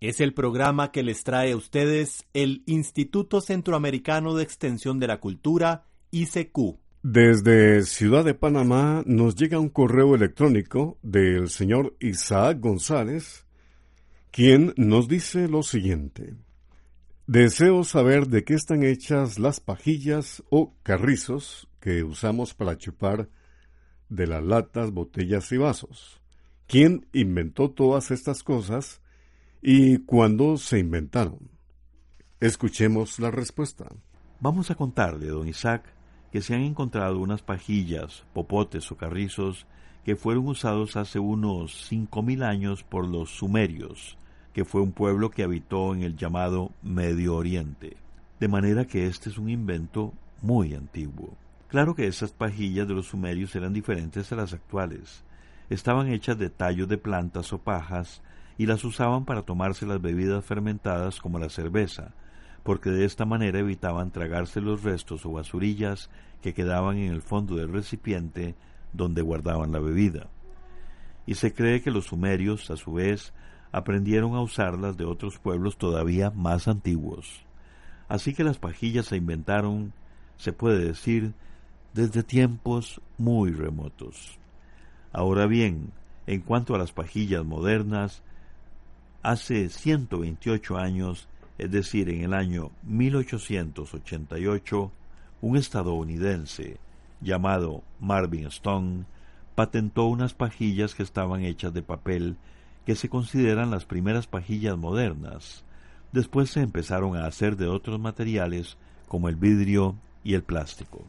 Es el programa que les trae a ustedes el Instituto Centroamericano de Extensión de la Cultura, ICQ. Desde Ciudad de Panamá nos llega un correo electrónico del señor Isaac González, quien nos dice lo siguiente. Deseo saber de qué están hechas las pajillas o carrizos que usamos para chupar de las latas, botellas y vasos. ¿Quién inventó todas estas cosas y cuándo se inventaron? Escuchemos la respuesta. Vamos a contarle, don Isaac, que se han encontrado unas pajillas, popotes o carrizos que fueron usados hace unos cinco mil años por los sumerios, que fue un pueblo que habitó en el llamado Medio Oriente. De manera que este es un invento muy antiguo. Claro que esas pajillas de los sumerios eran diferentes a las actuales estaban hechas de tallos de plantas o pajas y las usaban para tomarse las bebidas fermentadas como la cerveza, porque de esta manera evitaban tragarse los restos o basurillas que quedaban en el fondo del recipiente donde guardaban la bebida. Y se cree que los sumerios, a su vez, aprendieron a usarlas de otros pueblos todavía más antiguos. Así que las pajillas se inventaron, se puede decir, desde tiempos muy remotos. Ahora bien, en cuanto a las pajillas modernas, hace 128 años, es decir, en el año 1888, un estadounidense llamado Marvin Stone patentó unas pajillas que estaban hechas de papel que se consideran las primeras pajillas modernas. Después se empezaron a hacer de otros materiales como el vidrio y el plástico.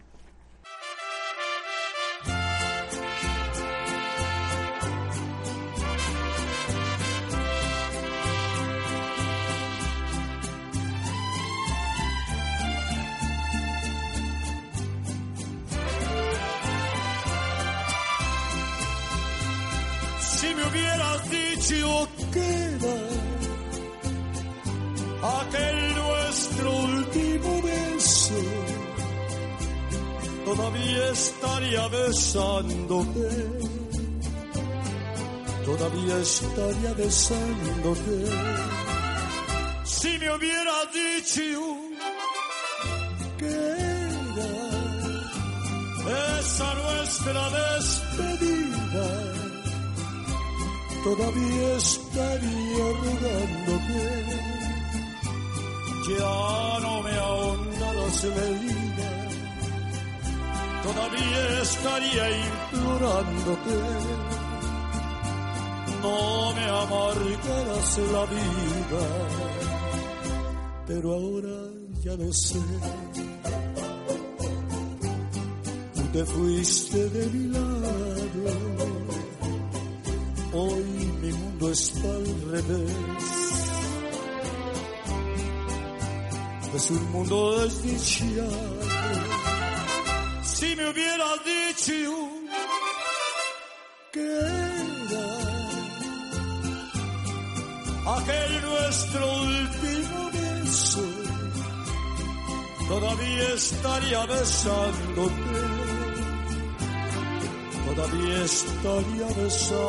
Estaría besándote, todavía estaría besándote. Si me hubiera dicho que era esa nuestra despedida, todavía estaría rogándote. Ya no me ahondarás la herida, todavía estaría implorándote. No me amargarás la vida, pero ahora ya lo sé. Tú te fuiste de mi lado Hoy mi mundo está al revés. Es un mundo desdichado. Si me hubiera dicho que era aquel nuestro último beso, todavía estaría besándote todavía estaría besándote.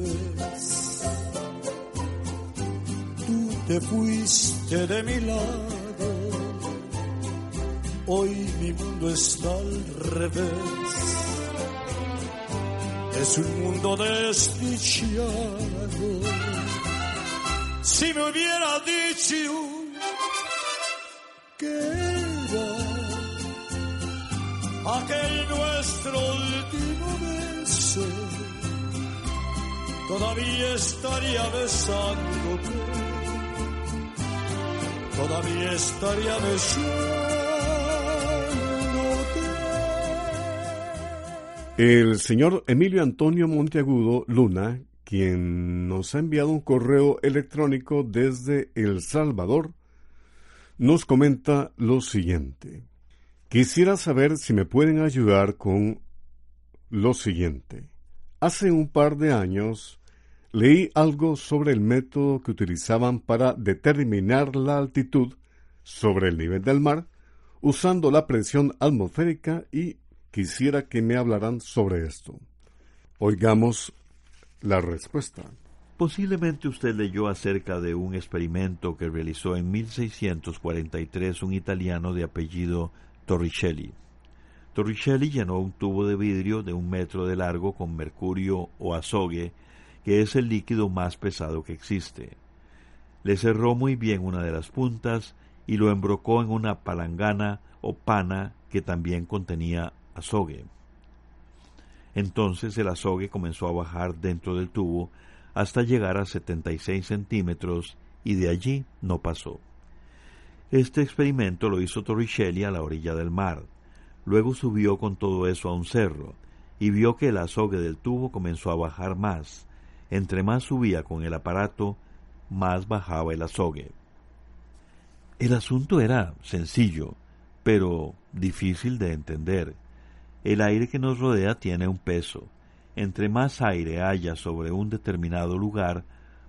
Lo ves te fuiste de mi lado. Hoy mi mundo está al revés. Es un mundo desdichado. Si me hubiera dicho que era aquel nuestro último beso, todavía estaría besándote, todavía estaría besándote. El señor Emilio Antonio Monteagudo Luna, quien nos ha enviado un correo electrónico desde El Salvador, nos comenta lo siguiente. Quisiera saber si me pueden ayudar con lo siguiente. Hace un par de años leí algo sobre el método que utilizaban para determinar la altitud sobre el nivel del mar usando la presión atmosférica y quisiera que me hablaran sobre esto. Oigamos la respuesta. Posiblemente usted leyó acerca de un experimento que realizó en 1643 un italiano de apellido Torricelli. Torricelli llenó un tubo de vidrio de un metro de largo con mercurio o azogue, que es el líquido más pesado que existe. Le cerró muy bien una de las puntas y lo embrocó en una palangana o pana que también contenía azogue. Entonces el azogue comenzó a bajar dentro del tubo hasta llegar a 76 centímetros y de allí no pasó. Este experimento lo hizo Torricelli a la orilla del mar. Luego subió con todo eso a un cerro y vio que el azogue del tubo comenzó a bajar más. Entre más subía con el aparato, más bajaba el azogue. El asunto era sencillo, pero difícil de entender. El aire que nos rodea tiene un peso. Entre más aire haya sobre un determinado lugar,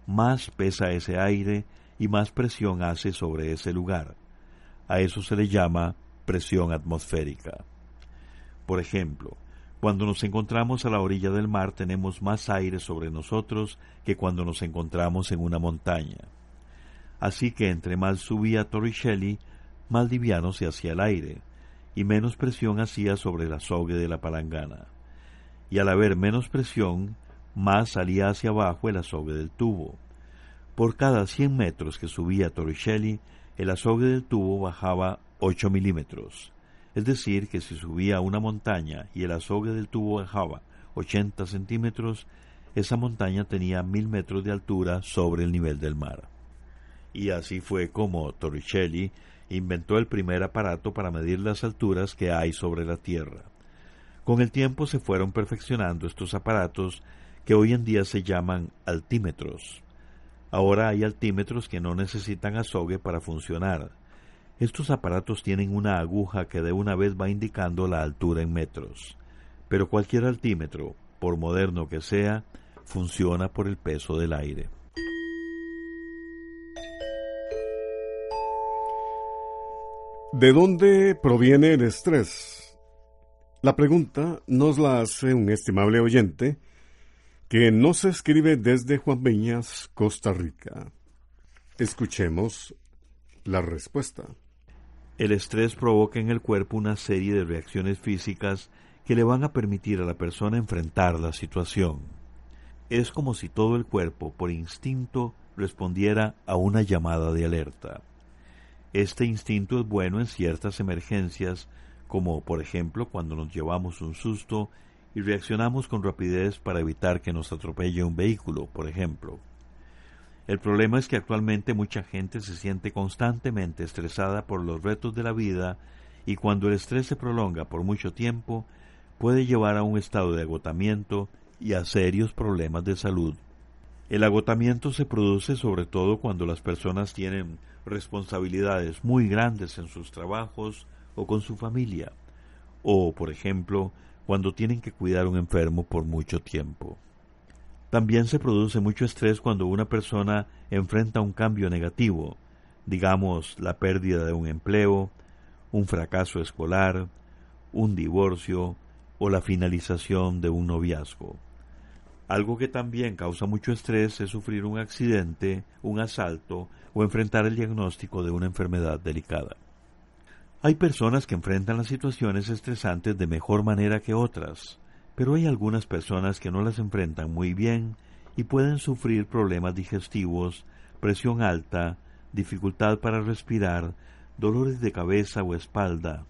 más pesa ese aire y más presión hace sobre ese lugar. A eso se le llama presión atmosférica. Por ejemplo, cuando nos encontramos a la orilla del mar tenemos más aire sobre nosotros que cuando nos encontramos en una montaña. Así que entre más subía Torricelli, más liviano se hacía el aire, y menos presión hacía sobre el azogue de la palangana. Y al haber menos presión, más salía hacia abajo el azogue del tubo. Por cada 100 metros que subía Torricelli, el azogue del tubo bajaba 8 milímetros. Es decir, que si subía una montaña y el azogue del tubo bajaba 80 centímetros, esa montaña tenía mil metros de altura sobre el nivel del mar. Y así fue como Torricelli inventó el primer aparato para medir las alturas que hay sobre la Tierra. Con el tiempo se fueron perfeccionando estos aparatos que hoy en día se llaman altímetros. Ahora hay altímetros que no necesitan azogue para funcionar. Estos aparatos tienen una aguja que de una vez va indicando la altura en metros. Pero cualquier altímetro, por moderno que sea, funciona por el peso del aire. ¿De dónde proviene el estrés? La pregunta nos la hace un estimable oyente que nos escribe desde Juan Viñas, Costa Rica. Escuchemos la respuesta. El estrés provoca en el cuerpo una serie de reacciones físicas que le van a permitir a la persona enfrentar la situación. Es como si todo el cuerpo, por instinto, respondiera a una llamada de alerta. Este instinto es bueno en ciertas emergencias, como por ejemplo cuando nos llevamos un susto y reaccionamos con rapidez para evitar que nos atropelle un vehículo, por ejemplo. El problema es que actualmente mucha gente se siente constantemente estresada por los retos de la vida y cuando el estrés se prolonga por mucho tiempo puede llevar a un estado de agotamiento y a serios problemas de salud. El agotamiento se produce sobre todo cuando las personas tienen responsabilidades muy grandes en sus trabajos o con su familia, o, por ejemplo, cuando tienen que cuidar a un enfermo por mucho tiempo. También se produce mucho estrés cuando una persona enfrenta un cambio negativo, digamos la pérdida de un empleo, un fracaso escolar, un divorcio o la finalización de un noviazgo. Algo que también causa mucho estrés es sufrir un accidente, un asalto o enfrentar el diagnóstico de una enfermedad delicada. Hay personas que enfrentan las situaciones estresantes de mejor manera que otras, pero hay algunas personas que no las enfrentan muy bien y pueden sufrir problemas digestivos, presión alta, dificultad para respirar, dolores de cabeza o espalda.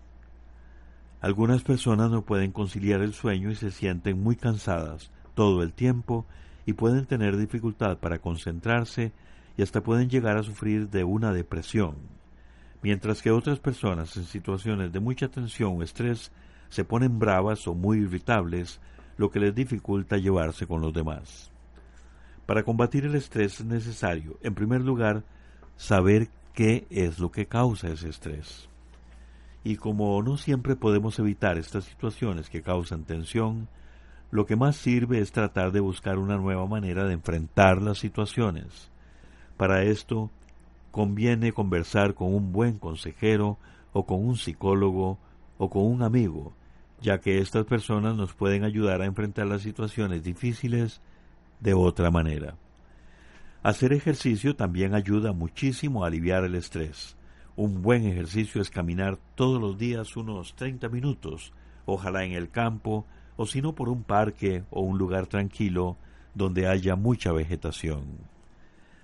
Algunas personas no pueden conciliar el sueño y se sienten muy cansadas todo el tiempo y pueden tener dificultad para concentrarse y hasta pueden llegar a sufrir de una depresión, mientras que otras personas en situaciones de mucha tensión o estrés se ponen bravas o muy irritables, lo que les dificulta llevarse con los demás. Para combatir el estrés es necesario, en primer lugar, saber qué es lo que causa ese estrés. Y como no siempre podemos evitar estas situaciones que causan tensión, lo que más sirve es tratar de buscar una nueva manera de enfrentar las situaciones. Para esto, conviene conversar con un buen consejero o con un psicólogo o con un amigo, ya que estas personas nos pueden ayudar a enfrentar las situaciones difíciles de otra manera. Hacer ejercicio también ayuda muchísimo a aliviar el estrés. Un buen ejercicio es caminar todos los días unos 30 minutos, ojalá en el campo, o si no por un parque o un lugar tranquilo donde haya mucha vegetación.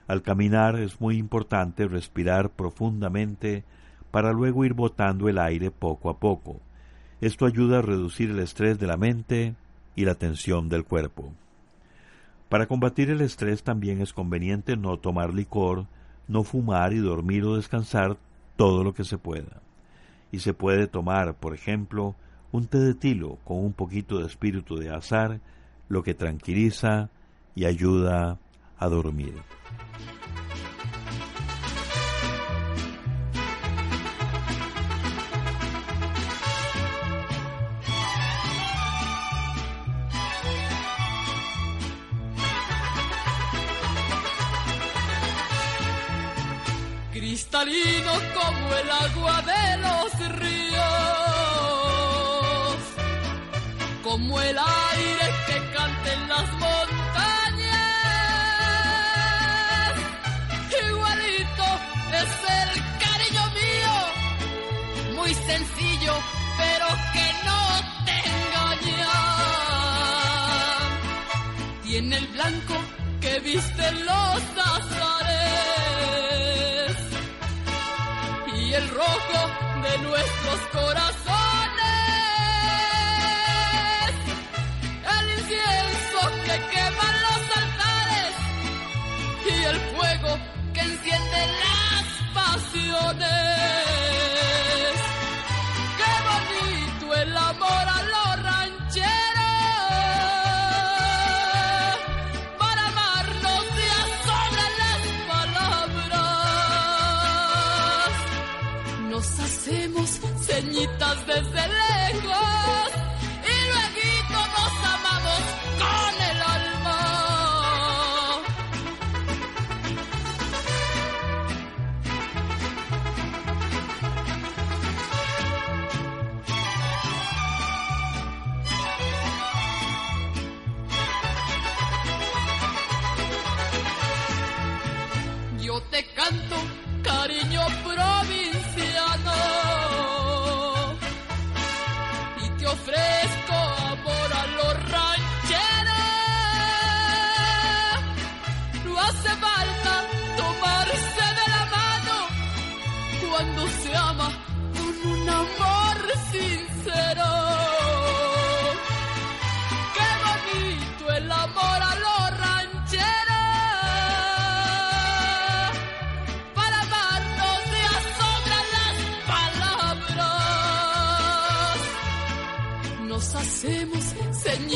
Al caminar es muy importante respirar profundamente para luego ir botando el aire poco a poco. Esto ayuda a reducir el estrés de la mente y la tensión del cuerpo. Para combatir el estrés también es conveniente no tomar licor, no fumar y dormir o descansar todo lo que se pueda. Y se puede tomar, por ejemplo, un té de tilo con un poquito de espíritu de azar, lo que tranquiliza y ayuda a dormir. Cristalino como el agua de los ríos, como el aire que canta en las montañas. Igualito es el cariño mío, muy sencillo, pero que no te engaña. Tiene el blanco que viste los azares de nuestros corazones.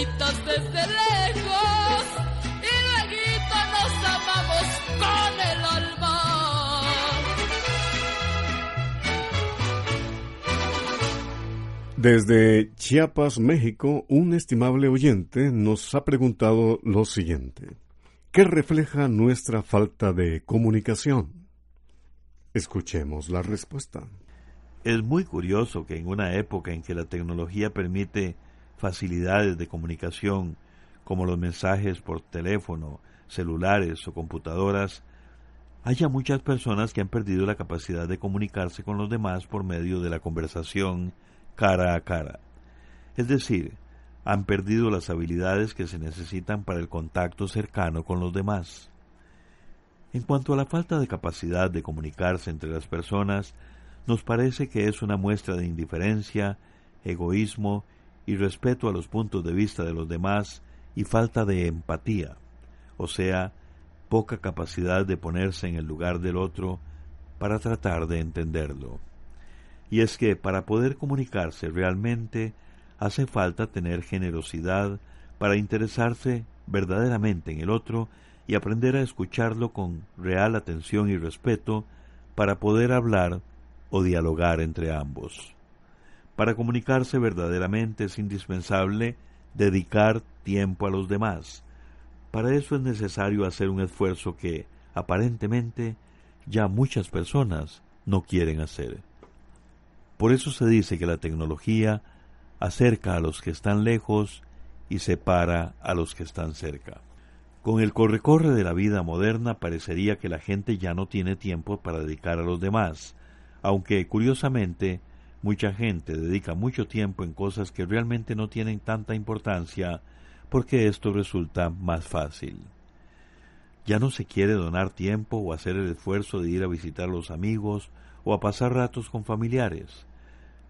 Desde lejos y luego nos amamos con el alma. Desde Chiapas, México, un estimable oyente nos ha preguntado lo siguiente. ¿Qué refleja nuestra falta de comunicación? Escuchemos la respuesta. Es muy curioso que en una época en que la tecnología permite facilidades de comunicación como los mensajes por teléfono, celulares o computadoras, haya muchas personas que han perdido la capacidad de comunicarse con los demás por medio de la conversación cara a cara. Es decir, han perdido las habilidades que se necesitan para el contacto cercano con los demás. En cuanto a la falta de capacidad de comunicarse entre las personas, nos parece que es una muestra de indiferencia egoísmo, irrespeto a los puntos de vista de los demás y falta de empatía, o sea, poca capacidad de ponerse en el lugar del otro para tratar de entenderlo. Y es que para poder comunicarse realmente hace falta tener generosidad para interesarse verdaderamente en el otro y aprender a escucharlo con real atención y respeto para poder hablar o dialogar entre ambos. Para comunicarse verdaderamente es indispensable dedicar tiempo a los demás. Para eso es necesario hacer un esfuerzo que, aparentemente, ya muchas personas no quieren hacer. Por eso se dice que la tecnología acerca a los que están lejos y separa a los que están cerca. Con el corre-corre de la vida moderna parecería que la gente ya no tiene tiempo para dedicar a los demás, aunque curiosamente mucha gente dedica mucho tiempo en cosas que realmente no tienen tanta importancia porque esto resulta más fácil. Ya no se quiere donar tiempo o hacer el esfuerzo de ir a visitar a los amigos o a pasar ratos con familiares.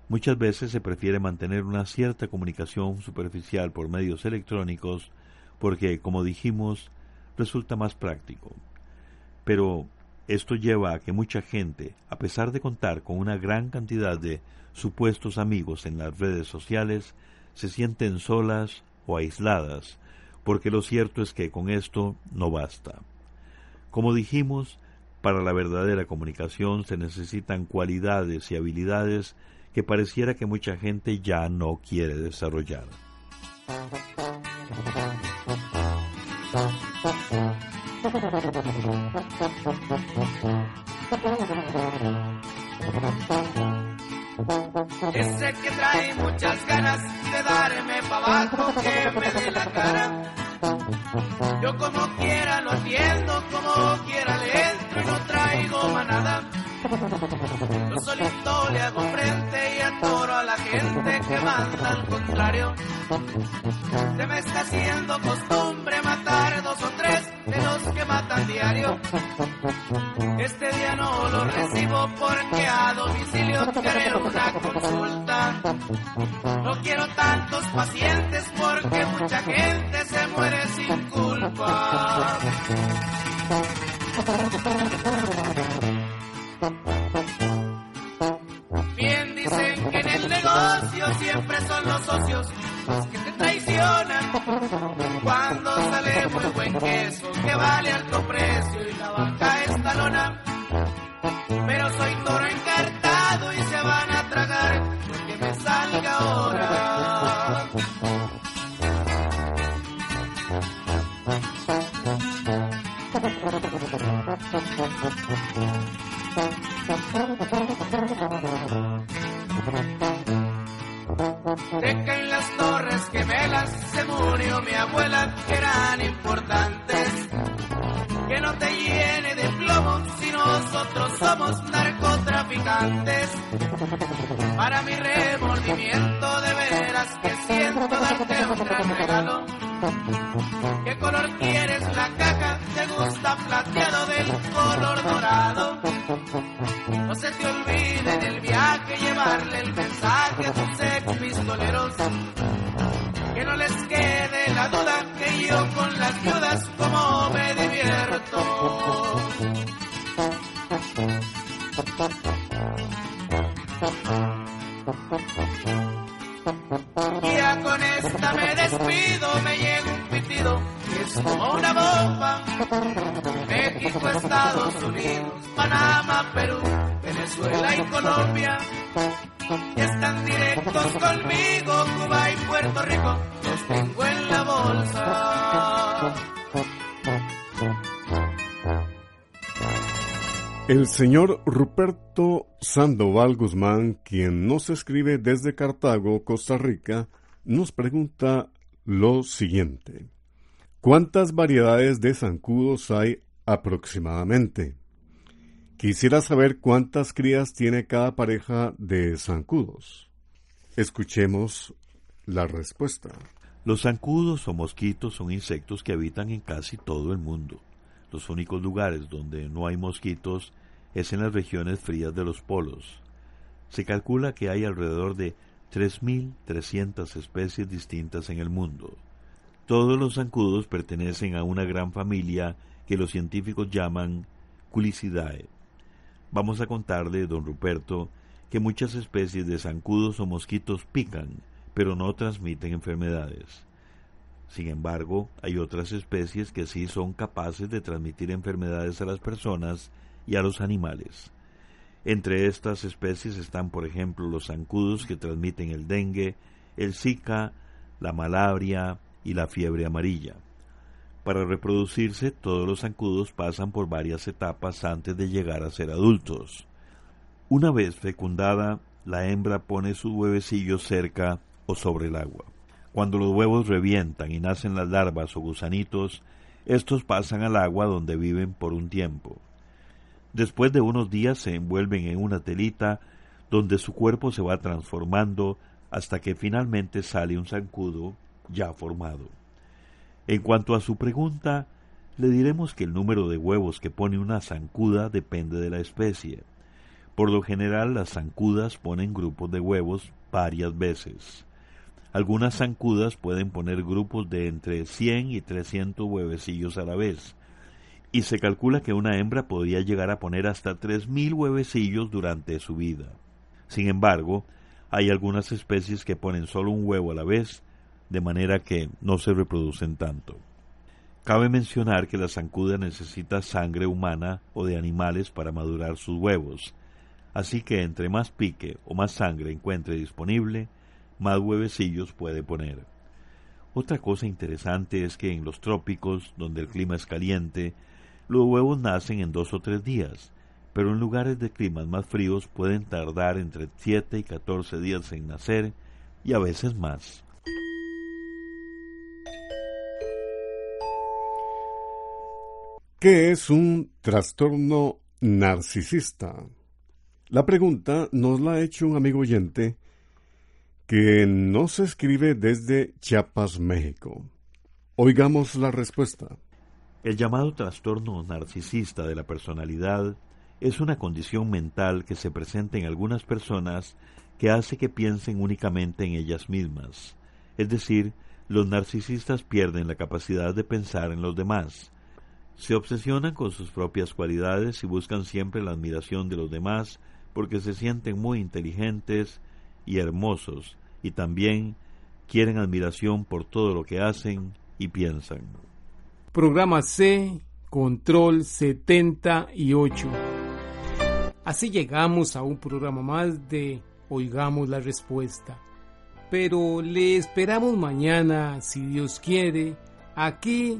Muchas veces se prefiere mantener una cierta comunicación superficial por medios electrónicos porque, como dijimos, resulta más práctico. Pero esto lleva a que mucha gente, a pesar de contar con una gran cantidad de supuestos amigos en las redes sociales, se sienten solas o aisladas, porque lo cierto es que con esto no basta. Como dijimos, para la verdadera comunicación se necesitan cualidades y habilidades que pareciera que mucha gente ya no quiere desarrollar. Ese que trae muchas ganas de darme pa' abajo, que me dé la cara. Yo como quiera lo entiendo, como quiera le entro, no traigo manada. Yo solito le hago frente y atoro a la gente que manda al contrario. Se me está haciendo costumbre de los que matan diario. Este día no lo recibo porque a domicilio quiero una consulta. No quiero tantos pacientes porque mucha gente se muere sin culpa. Bien dicen que en el negocio siempre son los socios que te traicionan. Cuando sale muy buen queso que vale alto precio y la vaca está lona. Pero soy toro encartado y se van a tragar lo que me salga ahora. De que en las torres gemelas se murió mi abuela, que eran importantes. Que no te llene de plomo si nosotros somos narcotraficantes. Para mi remordimiento de veras que siento darte un gran regalo. ¿Qué color quieres la caja? ¿Te gusta plateado del color dorado? No se te olvide en el viaje llevarle el mensaje a tus ex pistoleros. Que no les quede la duda que yo con las viudas como me divierto. México, Estados Unidos, Panamá, Perú, Venezuela y Colombia. Ya están directos conmigo, Cuba y Puerto Rico, los tengo en la bolsa. El señor Ruperto Sandoval Guzmán, quien nos escribe desde Cartago, Costa Rica, nos pregunta lo siguiente. ¿Cuántas variedades de zancudos hay aproximadamente? Quisiera saber cuántas crías tiene cada pareja de zancudos. Escuchemos la respuesta. Los zancudos o mosquitos son insectos que habitan en casi todo el mundo. Los únicos lugares donde no hay mosquitos es en las regiones frías de los polos. Se calcula que hay alrededor de 3.300 especies distintas en el mundo. Todos los zancudos pertenecen a una gran familia que los científicos llaman Culicidae. Vamos a contarle, don Ruperto, que muchas especies de zancudos o mosquitos pican, pero no transmiten enfermedades. Sin embargo, hay otras especies que sí son capaces de transmitir enfermedades a las personas y a los animales. Entre estas especies están, por ejemplo, los zancudos que transmiten el dengue, el zika, la malaria y la fiebre amarilla. Para reproducirse, todos los zancudos pasan por varias etapas antes de llegar a ser adultos. Una vez fecundada, la hembra pone sus huevecillos cerca o sobre el agua. Cuando los huevos revientan y nacen las larvas o gusanitos, estos pasan al agua donde viven por un tiempo. Después de unos días se envuelven en una telita donde su cuerpo se va transformando hasta que finalmente sale un zancudo ya formado. En cuanto a su pregunta, le diremos que el número de huevos que pone una zancuda depende de la especie. Por lo general, las zancudas ponen grupos de huevos varias veces. Algunas zancudas pueden poner grupos de entre 100 y 300 huevecillos a la vez, y se calcula que una hembra podría llegar a poner hasta 3.000 huevecillos durante su vida. Sin embargo, hay algunas especies que ponen solo un huevo a la vez, de manera que no se reproducen tanto. Cabe mencionar que la zancuda necesita sangre humana o de animales para madurar sus huevos, así que entre más pique o más sangre encuentre disponible, más huevecillos puede poner. Otra cosa interesante es que en los trópicos, donde el clima es caliente, los huevos nacen en dos o tres días, pero en lugares de climas más fríos pueden tardar entre 7 y 14 días en nacer y a veces más. ¿Qué es un trastorno narcisista? La pregunta nos la ha hecho un amigo oyente que nos escribe desde Chiapas, México. Oigamos la respuesta. El llamado trastorno narcisista de la personalidad es una condición mental que se presenta en algunas personas que hace que piensen únicamente en ellas mismas. Es decir, los narcisistas pierden la capacidad de pensar en los demás. Se obsesionan con sus propias cualidades y buscan siempre la admiración de los demás porque se sienten muy inteligentes y hermosos y también quieren admiración por todo lo que hacen y piensan. Programa C, Control 78. Así llegamos a un programa más de Oigamos la Respuesta. Pero le esperamos mañana, si Dios quiere, aquí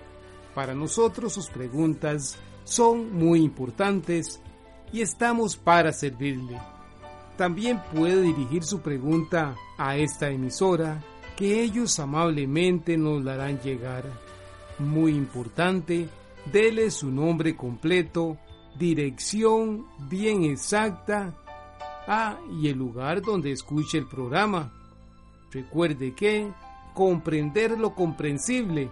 Para nosotros sus preguntas son muy importantes y estamos para servirle. También puede dirigir su pregunta a esta emisora que ellos amablemente nos la harán llegar muy importante, dele su nombre completo, dirección bien exacta, ah, y el lugar donde escuche el programa. Recuerde que comprender lo comprensible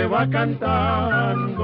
se va cantando.